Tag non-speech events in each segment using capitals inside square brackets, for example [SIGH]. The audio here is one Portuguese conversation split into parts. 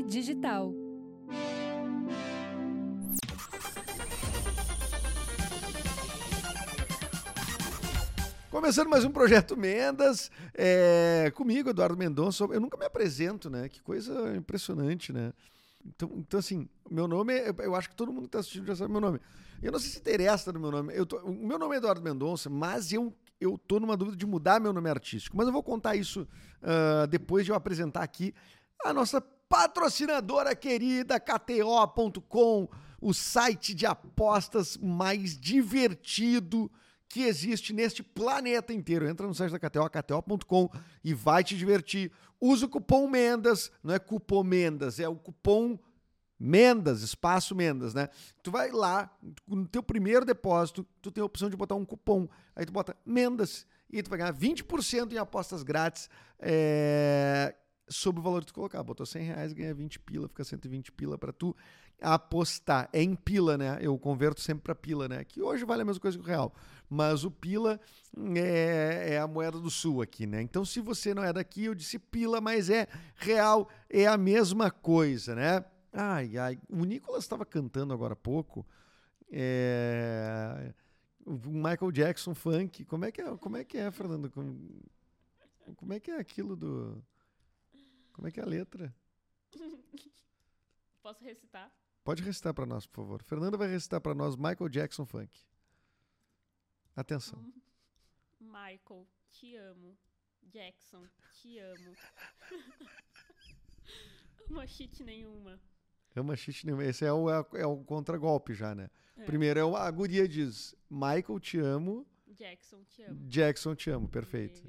Digital. Começando mais um projeto Mendas, é, comigo, Eduardo Mendonça. Eu nunca me apresento, né? Que coisa impressionante, né? Então, então assim, meu nome, é, eu acho que todo mundo que está assistindo já sabe meu nome. Eu não sei se interessa no meu nome. Eu tô, o meu nome é Eduardo Mendonça, mas eu, eu tô numa dúvida de mudar meu nome artístico. Mas eu vou contar isso uh, depois de eu apresentar aqui a nossa patrocinadora querida, KTO.com, o site de apostas mais divertido que existe neste planeta inteiro. Entra no site da KTO, kto.com e vai te divertir. Usa o cupom Mendas, não é cupom Mendas, é o cupom Mendas, espaço Mendas, né? Tu vai lá, no teu primeiro depósito, tu tem a opção de botar um cupom. Aí tu bota Mendas e tu vai ganhar 20% em apostas grátis é, sobre o valor que tu colocar. Botou 100 reais, ganha 20 pila, fica 120 pila para tu apostar. É em pila, né? Eu converto sempre para pila, né? Que hoje vale a mesma coisa que o real. Mas o pila é, é, a moeda do sul aqui, né? Então, se você não é daqui, eu disse pila, mas é real, é a mesma coisa, né? Ai, ai. O Nicolas estava cantando agora há pouco. É... Michael Jackson funk. Como é que é, como é, que é Fernando? Como... como é que é aquilo do. Como é que é a letra? [LAUGHS] Posso recitar? Pode recitar para nós, por favor. Fernanda vai recitar para nós Michael Jackson Funk. Atenção. [LAUGHS] Michael, te amo. Jackson, te amo. [LAUGHS] Uma shit nenhuma. É uma nenhuma. Esse é o, é, é o contragolpe já, né? É. Primeiro é o, a guria diz: Michael, te amo. Jackson, te amo. Jackson, te amo. Perfeito.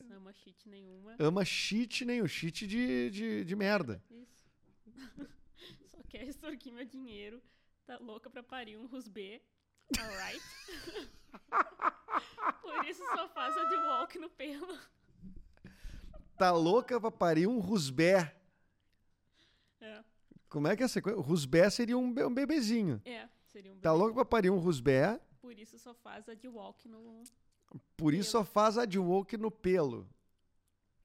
Diz: ama shit nenhuma. Ama shit nenhum. Shit de, de, de merda. Isso. [LAUGHS] Só quer extorquir meu dinheiro. Tá louca pra parir um rusbê. Alright? [LAUGHS] Por isso só faz a de walk no pelo. Tá louca pra parir um rusbé. É. Como é que é a sequência? Rusbé seria um, um bebezinho. É, seria um bebê. Tá louca pra parir um rusbé. Por isso só faz a de walk no. Por isso só faz a de walk no pelo.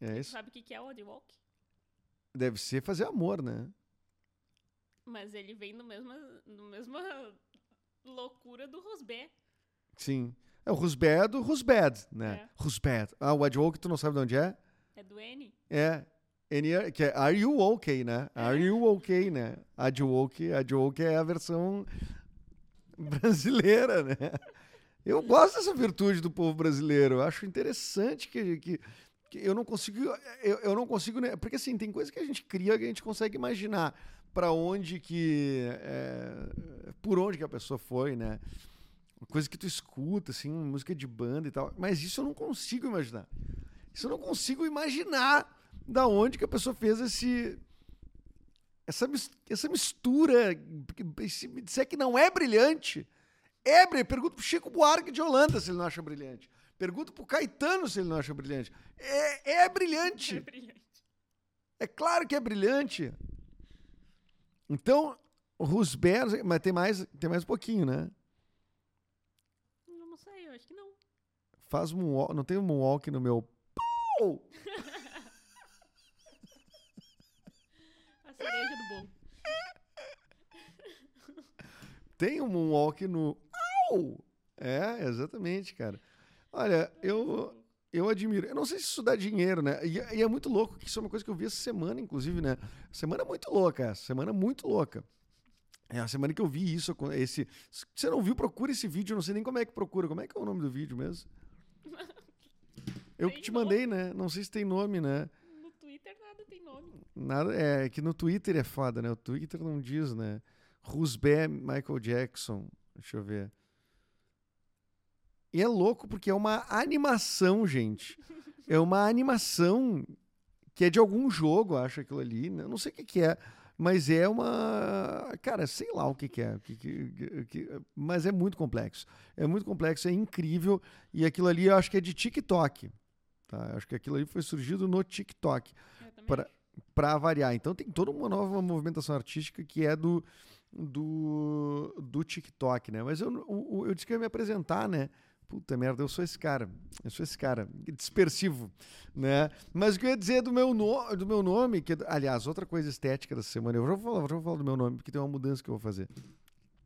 É isso? Sabe o que é o walk? Deve ser fazer amor, né? Mas ele vem no mesmo, no mesma loucura do Rusbé. Sim. É o Rusbé do Rusbad, né? É. Ah, o Adwoke, tu não sabe de onde é? É do N. É. N, que é Are You Okay, né? É. Are You Okay, né? Adwoke, Adwoke é a versão [LAUGHS] brasileira, né? Eu gosto dessa virtude do povo brasileiro. Eu acho interessante que, que, que eu não consigo. Eu, eu não consigo. Né? Porque assim, tem coisas que a gente cria que a gente consegue imaginar para onde que. É, por onde que a pessoa foi, né? Coisa que tu escuta, assim, música de banda e tal. Mas isso eu não consigo imaginar. Isso eu não consigo imaginar da onde que a pessoa fez esse. Essa, essa mistura. Se é que não é brilhante. Brilhante. Pergunta pro Chico Buarque de Holanda se ele não acha brilhante. Pergunta pro Caetano se ele não acha brilhante. É, é brilhante. É brilhante. É claro que é brilhante. Então, Rusber, mas tem mais, tem mais um pouquinho, né? Não sei, eu acho que não. Faz um não tem um moonwalk no meu pau? [LAUGHS] A cereja do bolo. Tem um moonwalk no Au! É, exatamente, cara. Olha, eu eu admiro. Eu não sei se isso dá dinheiro, né? E, e, é muito louco, que isso é uma coisa que eu vi essa semana, inclusive, né? Semana muito louca, essa. Semana muito louca. É a semana que eu vi isso. Esse, se você não viu, procura esse vídeo. Eu não sei nem como é que procura. Como é que é o nome do vídeo mesmo? [LAUGHS] Eu que te mandei, né? Não sei se tem nome, né? No Twitter nada tem nome. Nada, é que no Twitter é foda, né? O Twitter não diz, né? Rusbé Michael Jackson. Deixa eu ver. E é louco porque é uma animação, gente. É uma animação que é de algum jogo, acho aquilo ali. Né? Não sei o que, que é, mas é uma. Cara, sei lá o que, que é. Que, que, que, mas é muito complexo. É muito complexo, é incrível. E aquilo ali eu acho que é de TikTok. Tá? Eu acho que aquilo ali foi surgido no TikTok. Para variar. Então tem toda uma nova movimentação artística que é do, do, do TikTok, né? Mas eu, eu, eu disse que ia me apresentar, né? Puta merda, eu sou esse cara. Eu sou esse cara. Dispersivo, né? Mas o que eu ia dizer do meu, no, do meu nome, que, aliás, outra coisa estética dessa semana, eu já vou, falar, já vou falar do meu nome, porque tem uma mudança que eu vou fazer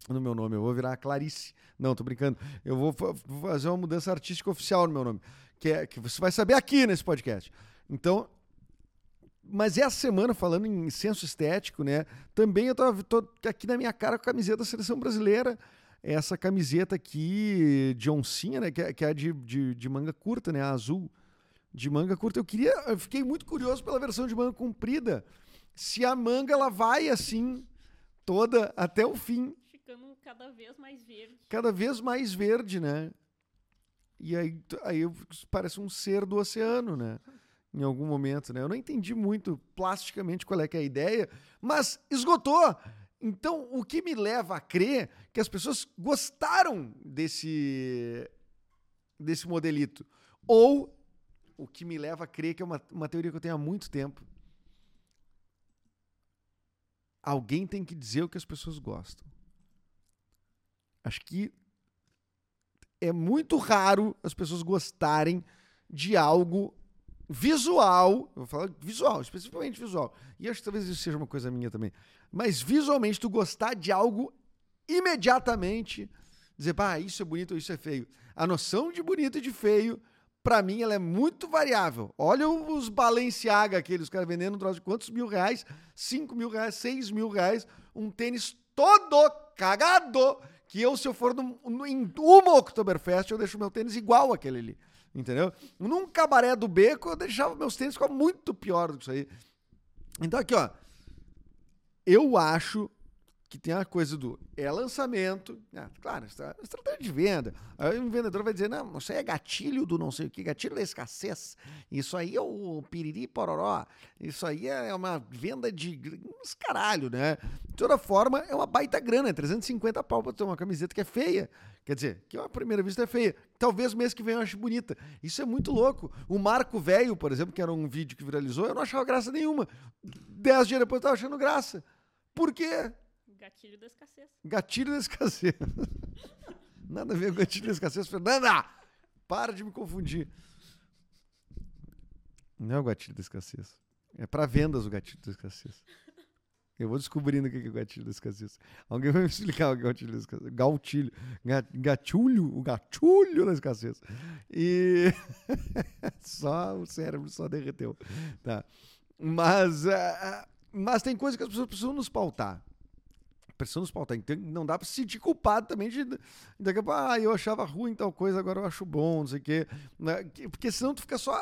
no meu nome. Eu vou virar Clarice. Não, tô brincando. Eu vou, fa- vou fazer uma mudança artística oficial no meu nome, que é que você vai saber aqui nesse podcast. Então, mas essa semana, falando em senso estético, né? Também eu tô aqui na minha cara com a camiseta da seleção brasileira. Essa camiseta aqui de oncinha, né? Que é, que é de, de, de manga curta, né? A azul de manga curta. Eu queria. Eu fiquei muito curioso pela versão de manga comprida. Se a manga ela vai assim, toda até o fim Ficando cada vez mais verde. cada vez mais verde, né? E aí, aí parece um ser do oceano, né? Em algum momento, né? Eu não entendi muito plasticamente qual é que é a ideia, mas esgotou. Então, o que me leva a crer que as pessoas gostaram desse desse modelito. Ou o que me leva a crer que é uma, uma teoria que eu tenho há muito tempo. Alguém tem que dizer o que as pessoas gostam. Acho que é muito raro as pessoas gostarem de algo visual. Vou falar visual, especificamente visual. E acho que talvez isso seja uma coisa minha também. Mas visualmente, tu gostar de algo imediatamente, dizer, pá, isso é bonito ou isso é feio. A noção de bonito e de feio, pra mim, ela é muito variável. Olha os Balenciaga, aqueles caras vendendo um troço de quantos mil reais? 5 mil reais, 6 mil reais, um tênis todo cagado, que eu, se eu for num, num- em uma Oktoberfest, eu deixo meu tênis igual aquele ali. Entendeu? Num cabaré do beco, eu deixava meus tênis ficar muito pior do que isso aí. Então, aqui, ó. Eu acho que tem a coisa do é lançamento, né? claro, estra- estratégia de venda. Aí um vendedor vai dizer, não, isso aí é gatilho do não sei o que, gatilho da escassez. Isso aí é o piriri pororó. Isso aí é uma venda de uns caralho, né? De toda forma, é uma baita grana, é 350 pau pra ter uma camiseta que é feia. Quer dizer, que à primeira vista é feia. Talvez mês que vem eu ache bonita. Isso é muito louco. O Marco Velho, por exemplo, que era um vídeo que viralizou, eu não achava graça nenhuma. Dez dias depois eu tava achando graça. Por quê? Gatilho da escassez. Gatilho da escassez. [LAUGHS] Nada a ver com gatilho da escassez. Fernanda, para de me confundir. Não é o gatilho da escassez. É para vendas o gatilho da escassez. Eu vou descobrindo o que é o gatilho da escassez. Alguém vai me explicar o que é o gatilho da escassez. Gautilho. Ga- Gatilho. O gatilho da escassez. E [LAUGHS] só o cérebro só derreteu. Tá. Mas, ah, mas tem coisa que as pessoas precisam nos pautar precisam nos pautar. Então não dá pra se sentir culpado também de daqui a pouco, ah, eu achava ruim tal coisa, agora eu acho bom, não sei o quê. né? Que- Porque senão tu fica só.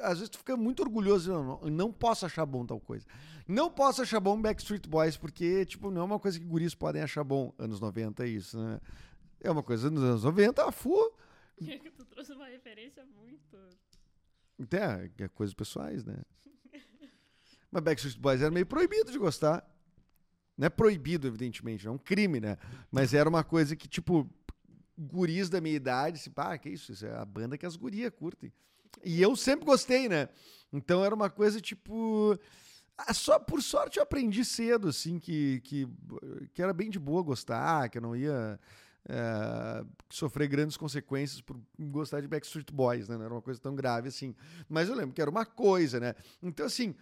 Às vezes tu fica muito orgulhoso, não, não, posso achar bom tal coisa. Não posso achar bom Backstreet Boys, porque, tipo, não é uma coisa que guris podem achar bom. Anos 90 é isso, né? É uma coisa nos anos 90, a fu. [LAUGHS] tu trouxe uma referência muito. É, é coisas pessoais, né? [LAUGHS] Mas Backstreet Boys era meio proibido de gostar. Não é proibido, evidentemente, é um crime, né? Mas era uma coisa que, tipo, guris da minha idade, se pá, que isso? Isso é a banda que as gurias curtem. E eu sempre gostei, né? Então era uma coisa, tipo. ah, Só por sorte eu aprendi cedo, assim, que, que, que era bem de boa gostar, que eu não ia é, sofrer grandes consequências por gostar de Backstreet Boys, né? Não era uma coisa tão grave assim. Mas eu lembro que era uma coisa, né? Então, assim,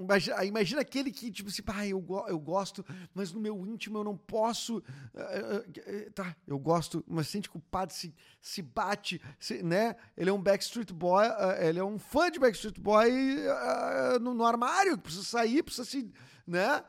imagina, imagina aquele que, tipo assim, pá, eu, eu gosto, mas no meu íntimo eu não posso. eh, eh, eh, tá, eu gosto, mas se sente culpado, se, se bate, se- né? Ele é um Backstreet Boy, ele é um fã de Backstreet Boy no, no armário, precisa sair, precisa se. né?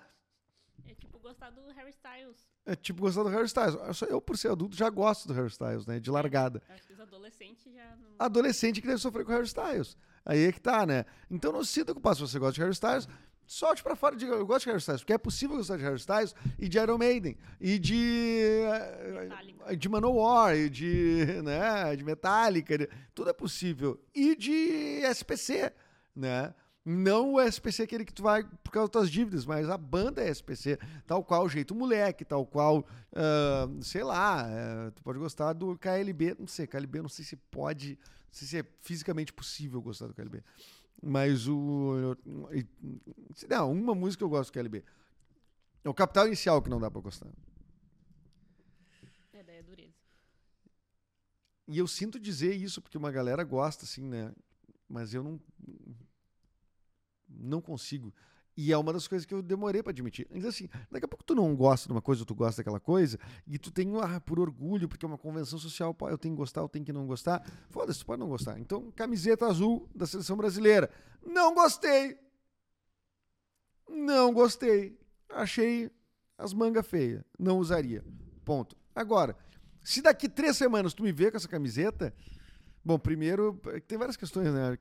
É tipo gostar do Harry Styles. É tipo gostar do Harry Styles. Eu, por ser adulto, já gosto do Harry Styles, né? De largada. Acho que os adolescentes já não. Adolescente que deve sofrer com Harry Styles. Aí é que tá, né? Então não se sinta culpado se você gosta de Harry Styles. Solte pra fora e diga, eu gosto de Harry Styles, porque é possível gostar de HarryStyles e de Iron Maiden, e de. eh, Metallica. de Manowar, e de. [LAUGHS] né? De Metallica. tudo é possível. E de SPC, né? Não o SPC aquele que tu vai por causa das tuas dívidas, mas a banda é SPC, tal qual o Jeito Moleque, tal qual, ah, sei lá, eh, tu pode gostar do KLB, não sei, KLB não sei se pode, sei se é fisicamente possível gostar do KLB, mas o... Não, uma música eu gosto do KLB. É o Capital Inicial que não dá pra gostar. É, daí é dureza. E eu sinto dizer isso porque uma galera gosta, assim, né? Mas eu não. Não consigo. E é uma das coisas que eu demorei para admitir. Mas assim, daqui a pouco tu não gosta de uma coisa ou tu gosta daquela coisa, e tu tem, ah, por orgulho, porque é uma convenção social, pô, eu tenho que gostar, eu tenho que não gostar. Foda-se, tu pode não gostar. Então, camiseta azul da seleção brasileira. Não gostei. Não gostei. Achei as mangas feias. Não usaria. Ponto. Agora, se daqui três semanas tu me vê com essa camiseta, bom, primeiro, tem várias questões, né?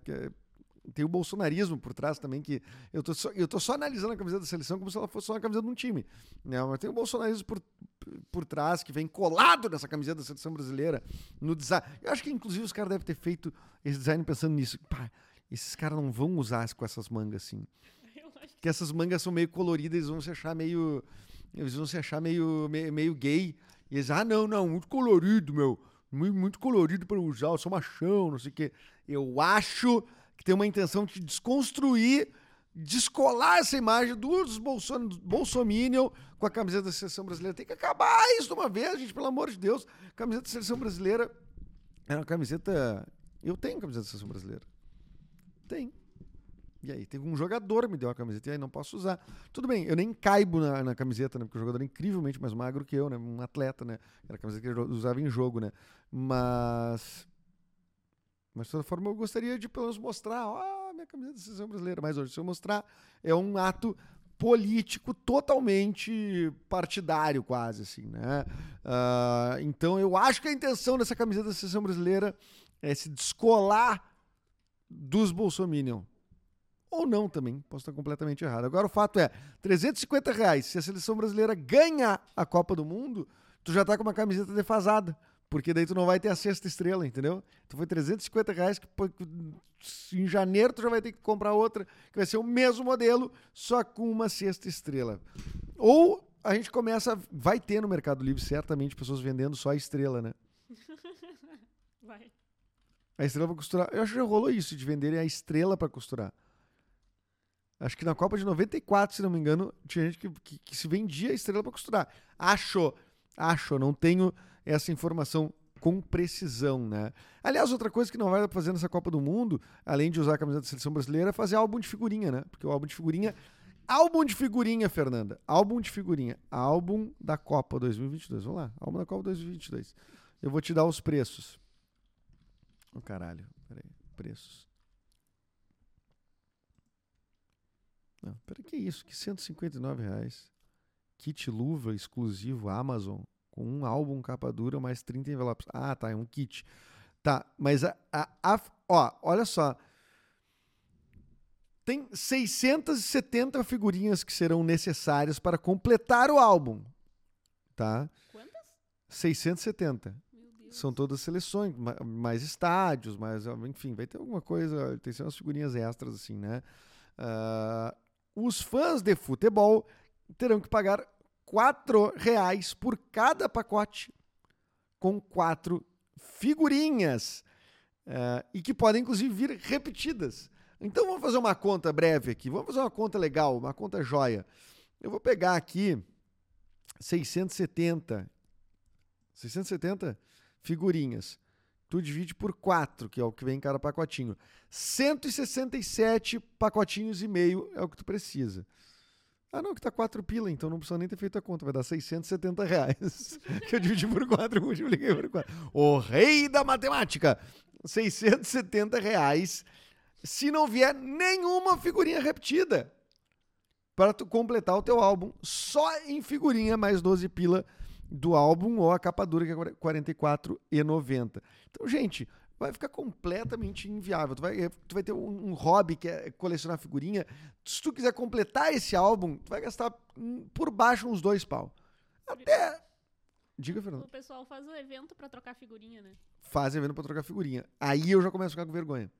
Tem o bolsonarismo por trás também, que eu tô, só, eu tô só analisando a camiseta da seleção como se ela fosse só uma camiseta de um time. Né? Mas tem o bolsonarismo por, por trás, que vem colado nessa camiseta da seleção brasileira, no design. Eu acho que, inclusive, os caras devem ter feito esse design pensando nisso. Pá, esses caras não vão usar com essas mangas assim. Que essas mangas são meio coloridas, eles vão se achar meio. Eles vão se achar meio, meio, meio gay. E eles, ah, não, não, muito colorido, meu. Muito, muito colorido para usar, eu sou machão, não sei o quê. Eu acho que tem uma intenção de desconstruir, descolar essa imagem dos Bolson Bolsominion com a camiseta da seleção brasileira. Tem que acabar isso de uma vez, gente, pelo amor de Deus. A camiseta da seleção brasileira é uma camiseta. Eu tenho camiseta da seleção brasileira. Tem. E aí, teve um jogador me deu uma camiseta e aí não posso usar. Tudo bem, eu nem caibo na, na camiseta, né? Porque o jogador é incrivelmente mais magro que eu, né? Um atleta, né? Era a camiseta que ele usava em jogo, né? Mas mas de toda forma eu gostaria de pelo menos mostrar, ó, minha camisa da seleção brasileira. Mas hoje, se eu mostrar, é um ato político totalmente partidário, quase assim, né? Uh, então eu acho que a intenção dessa camiseta da seleção brasileira é se descolar dos bolsominion. Ou não também, posso estar completamente errado. Agora o fato é, 350 reais, se a seleção brasileira ganhar a Copa do Mundo, tu já tá com uma camiseta defasada. Porque daí tu não vai ter a sexta estrela, entendeu? Tu foi 350 reais, que em janeiro tu já vai ter que comprar outra, que vai ser o mesmo modelo, só com uma sexta estrela. Ou a gente começa, vai ter no Mercado Livre certamente pessoas vendendo só a estrela, né? [LAUGHS] Vai. A estrela pra costurar. Eu acho que já rolou isso, de venderem a estrela para costurar. Acho que na Copa de 94, se não me engano, tinha gente que, que, que se vendia a estrela para costurar. Acho, acho, não tenho essa informação com precisão, né? Aliás, outra coisa que não vai fazer nessa Copa do Mundo, além de usar a camiseta da seleção brasileira, é fazer álbum de figurinha, né? Porque o álbum de figurinha. Álbum de figurinha, Fernanda. Álbum de figurinha. Álbum da Copa 2022. Vamos lá. Álbum da Copa 2022. Eu vou te dar os preços. Ô, oh, caralho. Peraí. Preços. Não, peraí, que isso? Que 159 reais. Kit luva exclusivo Amazon com um álbum capa dura mais 30 envelopes. Ah, tá, é um kit. Tá, mas a, a, a ó, olha só. Tem 670 figurinhas que serão necessárias para completar o álbum. Tá? Quantas? 670. São todas seleções, mais estádios, mais, enfim, vai ter alguma coisa, tem umas figurinhas extras assim, né? Uh, os fãs de futebol terão que pagar quatro reais por cada pacote com quatro figurinhas uh, e que podem inclusive vir repetidas. Então vamos fazer uma conta breve aqui, vamos fazer uma conta legal, uma conta joia. Eu vou pegar aqui 670 670 figurinhas. Tu divide por 4, que é o que vem em cada pacotinho. 167 pacotinhos e meio é o que tu precisa. Ah, não, que tá 4 pila, então não precisa nem ter feito a conta. Vai dar 670 reais. [LAUGHS] que eu dividi por 4, multipliquei [LAUGHS] por 4. O rei da matemática! 670 reais se não vier nenhuma figurinha repetida para tu completar o teu álbum só em figurinha mais 12 pila do álbum ou a capa dura que é R$ 44,90. Então, gente, vai ficar completamente inviável. Tu vai, tu vai ter um, um, hobby que é colecionar figurinha. Se tu quiser completar esse álbum, tu vai gastar por baixo uns dois pau. Até. Diga, Fernando. O pessoal faz o evento para trocar figurinha, né? Faz evento para trocar figurinha. Aí eu já começo a ficar com vergonha.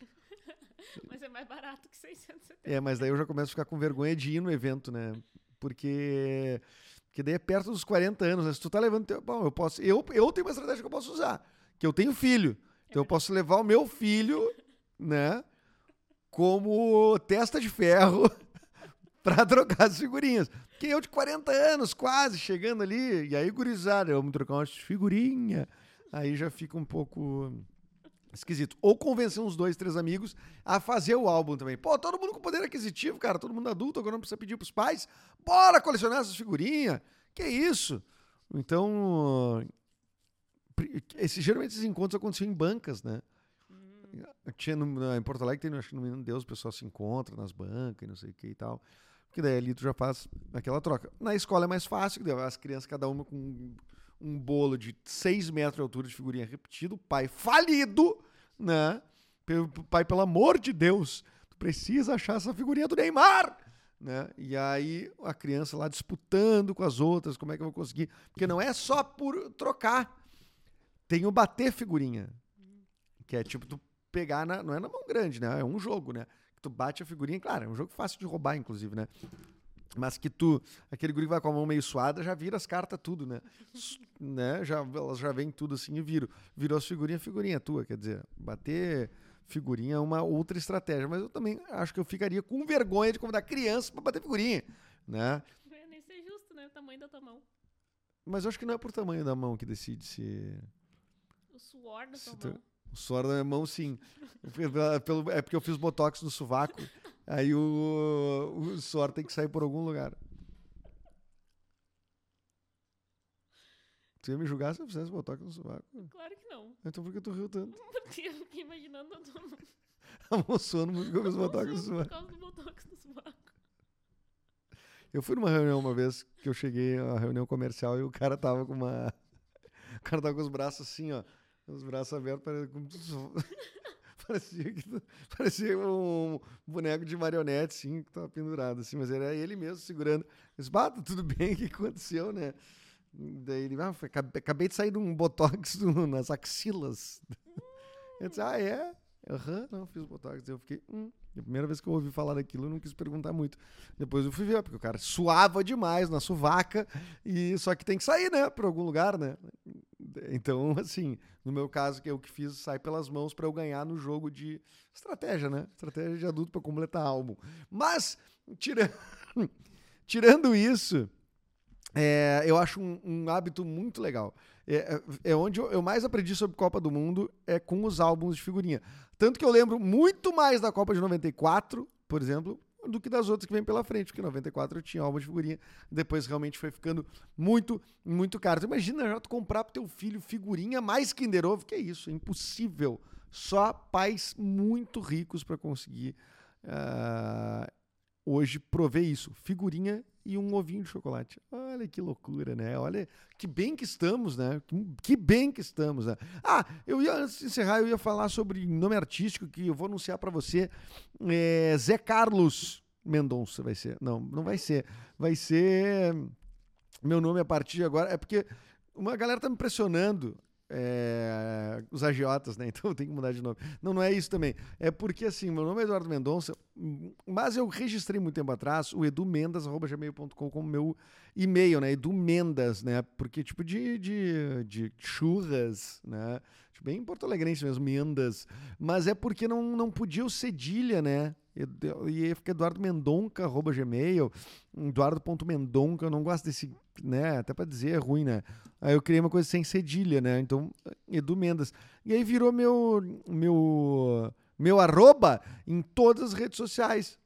[LAUGHS] mas é mais barato que 670. É, mas daí eu já começo a ficar com vergonha de ir no evento, né? Porque. Porque daí é perto dos 40 anos, né? Se tu tá levando. Teu... Bom, eu posso. Eu, eu tenho uma estratégia que eu posso usar. Que eu tenho filho. Então eu posso levar o meu filho, né, como testa de ferro [LAUGHS] para trocar as figurinhas. Porque eu de 40 anos, quase chegando ali, e aí, gurizada, vamos trocar umas figurinhas. aí já fica um pouco esquisito. Ou convencer uns dois, três amigos a fazer o álbum também. Pô, todo mundo com poder aquisitivo, cara, todo mundo adulto, agora não precisa pedir pros pais. Bora colecionar essas figurinhas. Que isso? Então, esse, geralmente esses encontros aconteciam em bancas, né? Tinha no- em Porto Alegre, tem, acho que no Menino Deus, o pessoal se encontra nas bancas e não sei o que e tal. Porque daí ali tu já faz aquela troca. Na escola é mais fácil, daí as crianças, cada uma com um, um bolo de 6 metros de altura de figurinha repetido, o pai falido, né? Pai, pelo amor de Deus, tu precisa achar essa figurinha do Neymar! Né? E aí a criança lá disputando com as outras, como é que eu vou conseguir? Porque não é só por trocar. Tem o bater figurinha. Que é tipo tu pegar na, não é na mão grande, né? É um jogo, né? Que tu bate a figurinha, claro, é um jogo fácil de roubar inclusive, né? Mas que tu, aquele guri que vai com a mão meio suada, já vira as cartas tudo, né? Né? Já, elas já vêm tudo assim e viram. Virou as figurinhas, figurinha tua, quer dizer, bater figurinha é uma outra estratégia. Mas eu também acho que eu ficaria com vergonha de convidar criança pra bater figurinha, né? Ia nem ser justo, né? O tamanho da tua mão. Mas eu acho que não é por tamanho da mão que decide se... O suor da Se tua tu- mão. O suor da minha mão, sim. Pelo- é porque eu fiz botox no sovaco. [LAUGHS] aí o, o suor tem que sair por algum lugar. Tu ia me julgar se eu fizesse botox no sovaco? Claro que não. Então por que tu riu tanto? [LAUGHS] Porque eu fiquei imaginando a tua mão. A mão suando muito eu fiz botox no Por sovaco. causa do botox no sovaco. Eu fui numa reunião uma vez que eu cheguei, uma reunião comercial, e o cara tava com uma. [LAUGHS] O cara tava com os braços assim, ó. Os braços abertos, [LAUGHS] parecia, que- parecia um boneco de marionete, assim, que tava pendurado, assim, mas era ele mesmo segurando. Disse, "Bah, tá tudo bem, [LAUGHS] o que aconteceu, né? Daí ele, ah, foi- acabei de sair de um botox [LAUGHS] no- nas axilas. Eu disse, ah, é? Aham, não, fiz botox. Eu fiquei, hum. A primeira vez que eu ouvi falar daquilo, eu não quis perguntar muito. Depois eu fui ver, porque o cara suava demais na suvaca, e só que tem que sair, né, pra algum lugar, né? Então, [LAUGHS] assim, no meu caso, que eu que fiz, sai pelas mãos pra eu ganhar no jogo de estratégia, né? Estratégia de adulto pra completar álbum. Mas, tira... [LAUGHS] tirando isso, é, eu acho um, um hábito muito legal. É, é- é onde eu mais aprendi sobre Copa do Mundo, é com os álbuns de figurinha. Tanto que eu lembro muito mais da Copa de 94, por exemplo, do que das outras que vem pela frente, porque em 94 eu tinha álbum de figurinha, depois realmente foi ficando muito, muito caro. Tu imagina já tu comprar pro teu filho figurinha mais Kinder Ovo, que é isso, é impossível. Só pais muito ricos para conseguir ah, hoje prover isso, figurinha e um ovinho de chocolate. Olha que loucura, né? Olha que bem que estamos, né? Que- bem que estamos, né? Ah, eu ia antes de encerrar, eu ia falar sobre nome artístico que eu vou anunciar para você. É Zé Carlos Mendonça vai ser. Não, não vai ser. Vai ser meu nome a partir de agora. É porque uma galera tá me pressionando. é, os agiotas, né? [LAUGHS] Então eu tenho que mudar de nome. Não, não é isso também. É porque, assim, meu nome é Eduardo Mendonça, mas eu registrei muito tempo atrás o edumendas.gmail.com como meu e-mail, né? Edu Mendas, né? Porque, tipo, de, de, de churras, né? Tipo, bem porto alegrense mesmo, Mendas. Mas é porque não, não podia o cedilha, né? E aí fica Eduardo arroba gmail, Eduardo.mendonca, eu não gosto desse, né? Até pra dizer é ruim, né? Aí eu criei uma coisa sem cedilha, né? Então, Edu Mendas. E aí virou meu, meu, meu arroba em todas as redes sociais.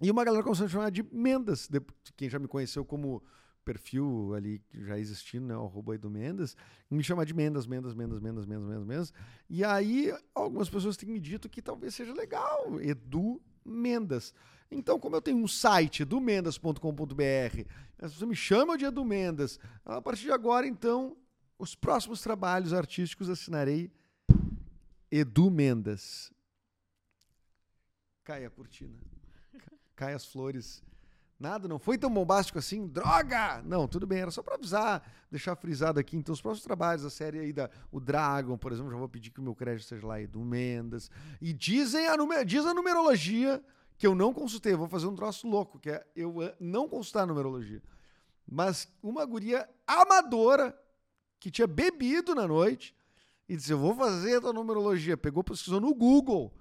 E uma galera começou a me chamar de Mendas. De- Quem já me conheceu como perfil ali já existindo, né? O arroba Edu Mendas, me chamar de Mendas, Mendas, Mendas, Mendas, Mendas, Mendas, Mendas. E aí algumas pessoas têm me dito que talvez seja legal, Edu Mendas. Então, como eu tenho um site, edumendas.com.br, as pessoas me chamam de Edu Mendas. A partir de agora, então, os próximos trabalhos artísticos assinarei Edu Mendas. Cai a cortina. Ca- Cai as flores. Nada, não foi tão bombástico assim. Droga! Não, tudo bem, era só pra avisar, deixar frisado aqui. Então, os próximos trabalhos, a série aí da o Dragon, por exemplo, já vou pedir que o meu crédito seja lá Edu Mendas. E dizem a, diz a numerologia que eu não consultei. Eu vou fazer um troço louco, que é eu eh, não consultar a numerologia. Mas uma guria amadora que tinha bebido na noite e disse: Eu vou fazer a tua numerologia. Pegou, pesquisou no Google.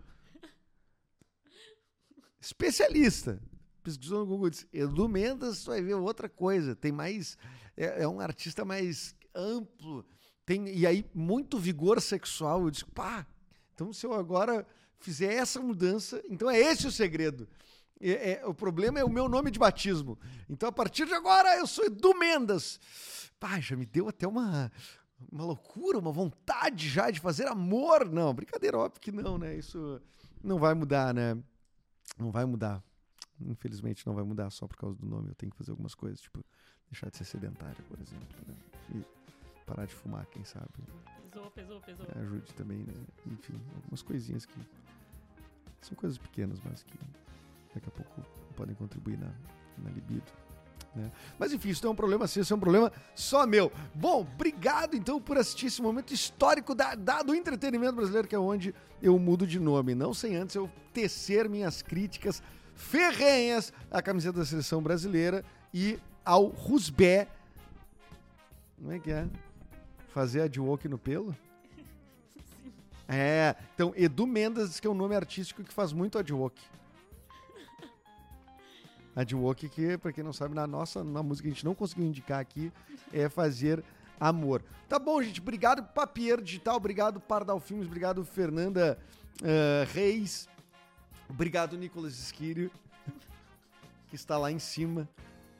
Especialista. Pesquisou no Google disse: Edu Mendes, tu vai ver outra coisa. Tem mais. É, é um artista mais amplo. tem, e aí, muito vigor sexual. Eu disse, pá, então se eu agora fizer essa mudança, então é esse o segredo. É, é, o problema é o meu nome de batismo. Então, a partir de agora, eu sou Edu Mendas. Pá, já me deu até uma, uma loucura, uma vontade já de fazer amor. Não, brincadeira, óbvio que não, né? Isso não vai mudar, né? Não vai mudar. Infelizmente não vai mudar só por causa do nome. Eu tenho que fazer algumas coisas, tipo, deixar de ser sedentário, por exemplo. Né? E parar de fumar, quem sabe. Pesou, pesou, pesou. É, ajude também, né? Enfim, algumas coisinhas que são coisas pequenas, mas que daqui a pouco podem contribuir na, na libido. Né? Mas enfim, isso não é um problema seu, isso é um problema só meu. Bom, obrigado então por assistir esse momento histórico da, da, do entretenimento brasileiro, que é onde eu mudo de nome. Não sem antes eu tecer minhas críticas ferrenhas à camiseta da seleção brasileira e ao Rusbé. Como é que é? Fazer a adwoke no pelo? [LAUGHS] Sim. É, então Edu Mendes diz que é um nome artístico que faz muito adwoke. Adwoke que, pra quem não sabe, na nossa na música a gente não conseguiu indicar aqui, é fazer amor. Tá bom, gente, obrigado Papier Digital, obrigado Pardal Filmes, obrigado Fernanda eh, Reis, obrigado Nicolas Esquírio, que está lá em cima,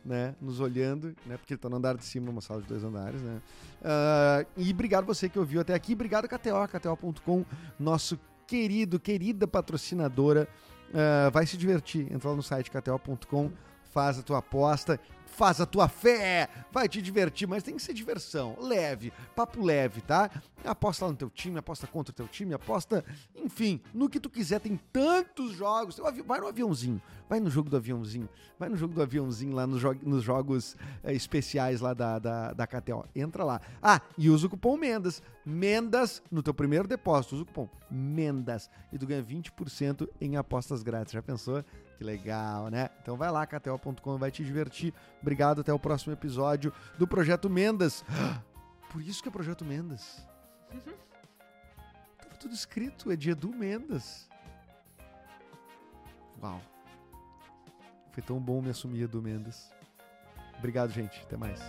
né, nos olhando, né, porque ele tá no andar de cima, uma sala de dois andares, né. Ah, e obrigado você que ouviu até aqui, obrigado KTO, KTO.com, nosso querido, querida patrocinadora, ah, vai se divertir, entra lá no site KTO.com, faz a tua aposta, faz a tua fé, vai te divertir, mas tem que ser diversão, leve, papo leve, tá? Aposta lá no teu time, aposta contra o teu time, aposta, enfim, no que tu quiser, tem tantos jogos, vai no aviãozinho, vai no jogo do aviãozinho, vai no jogo do aviãozinho lá nos, jo- nos jogos eh, especiais lá da, da, da KTO, entra lá. Ah, e usa o cupom MENDAS, MENDAS no teu primeiro depósito, usa o cupom MENDAS e tu ganha 20% em apostas grátis, já pensou? Que legal, né? Então vai lá, KTO.com, vai te divertir. Obrigado, até o próximo episódio do Projeto Mendas. [GASPS] Por isso que é Projeto Mendas. Tava tudo escrito, é de Edu Mendas. Uau. Foi tão bom me assumir Edu Mendas. Obrigado, gente. Até mais.